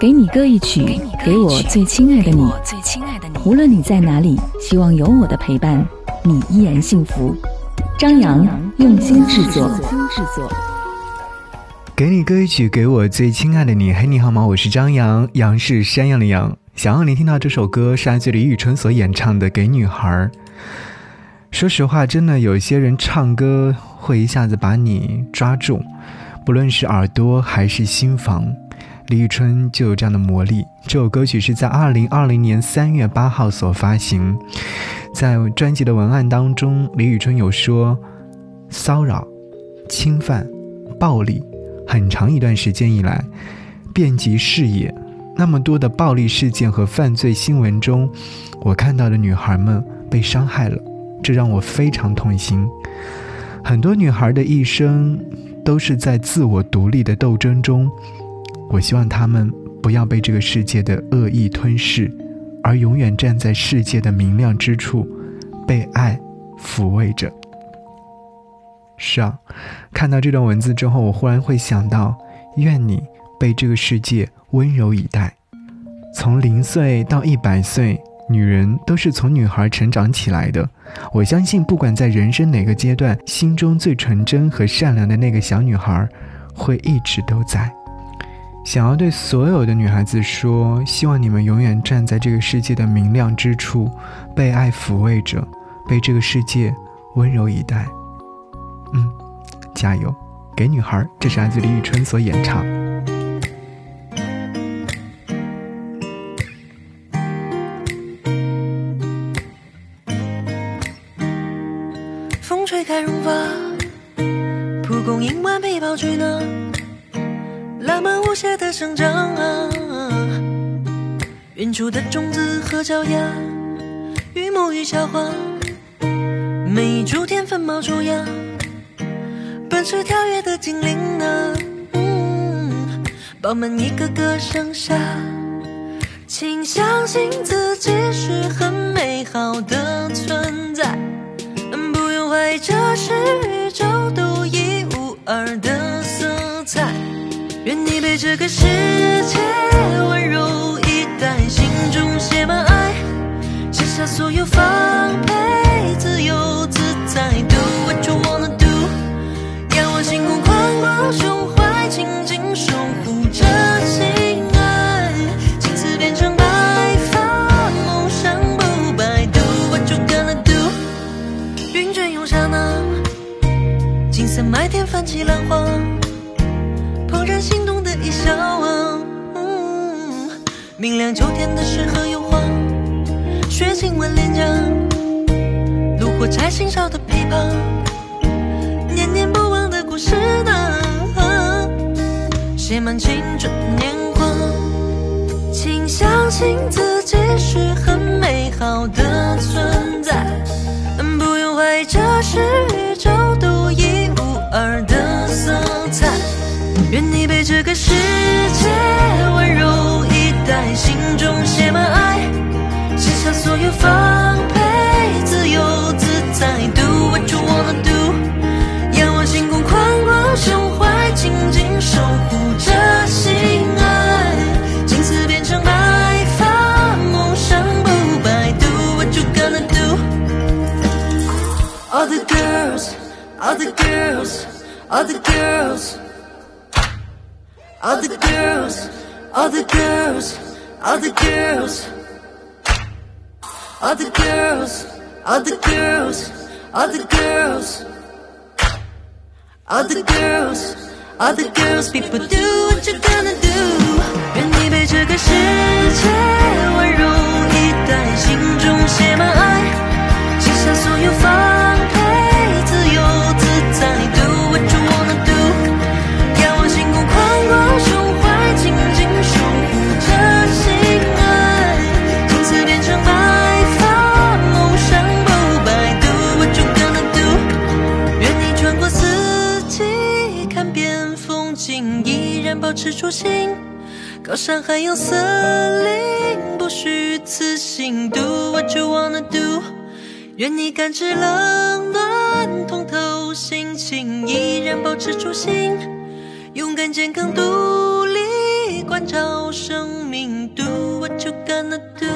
给你歌一曲，给我最亲爱的你。无论你在哪里，希望有我的陪伴，你依然幸福。张扬用心制作。给你歌一曲，给我最亲爱的你。嘿，你好吗？我是张扬，杨是山羊的羊。想要你听到这首歌，是来自李宇春所演唱的《给女孩》。说实话，真的有些人唱歌会一下子把你抓住，不论是耳朵还是心房。李宇春就有这样的魔力。这首歌曲是在二零二零年三月八号所发行，在专辑的文案当中，李宇春有说：骚扰、侵犯、暴力。很长一段时间以来，遍及视野，那么多的暴力事件和犯罪新闻中，我看到的女孩们被伤害了，这让我非常痛心。很多女孩的一生都是在自我独立的斗争中，我希望她们不要被这个世界的恶意吞噬，而永远站在世界的明亮之处，被爱抚慰着。是啊，看到这段文字之后，我忽然会想到：愿你被这个世界温柔以待。从零岁到一百岁，女人都是从女孩成长起来的。我相信，不管在人生哪个阶段，心中最纯真和善良的那个小女孩，会一直都在。想要对所有的女孩子说：希望你们永远站在这个世界的明亮之处，被爱抚慰着，被这个世界温柔以待。嗯，加油，给女孩。这是来自李宇春所演唱。风吹开绒发，蒲公英顽皮跑去哪？浪漫无邪的生长啊！远处的种子和脚丫，与木与小花，每一株天分冒出芽。本是跳跃的精灵啊，饱满一个个盛夏，请相信自己是很美好的存在，不用怀疑这是愿你被这个世界温柔以待，心中写满爱，卸下所有防备，自由自在，Do what you wanna do 仰望。星空宽广，胸怀紧紧守护着心爱，青丝变成白发，梦想不败。Do what you gonna do？云卷涌下那，金色麦田泛起浪花，怦然心动一笑啊。明亮秋天的诗和油画，雪亲吻脸颊，炉火柴心烧的琵琶，念念不忘的。故事呢，写满青春年华，请相信自己是很美好的存在，不用怀疑这是愿你被这个世界温柔以待，心中写满爱，卸下所有防备，自由自在，Do what you wanna do 仰望星空，宽广。胸怀紧紧守护着心爱，青丝变成白发，梦想不败。Do what you gonna do? All the girls, all the girls, all the girls, all the girls, all the girls, all the girls, all the girls, all the girls, all the girls. All the girls, all the girls, people do what you're gonna do。愿你被这个世界温柔以待，心中写满爱， 风景，依然保持初心。高山海洋森林，不虚此行。Do what you wanna do。愿你感知冷暖，通透心情，依然保持初心。勇敢、健康、独立，观察。造生命。Do what you gonna do。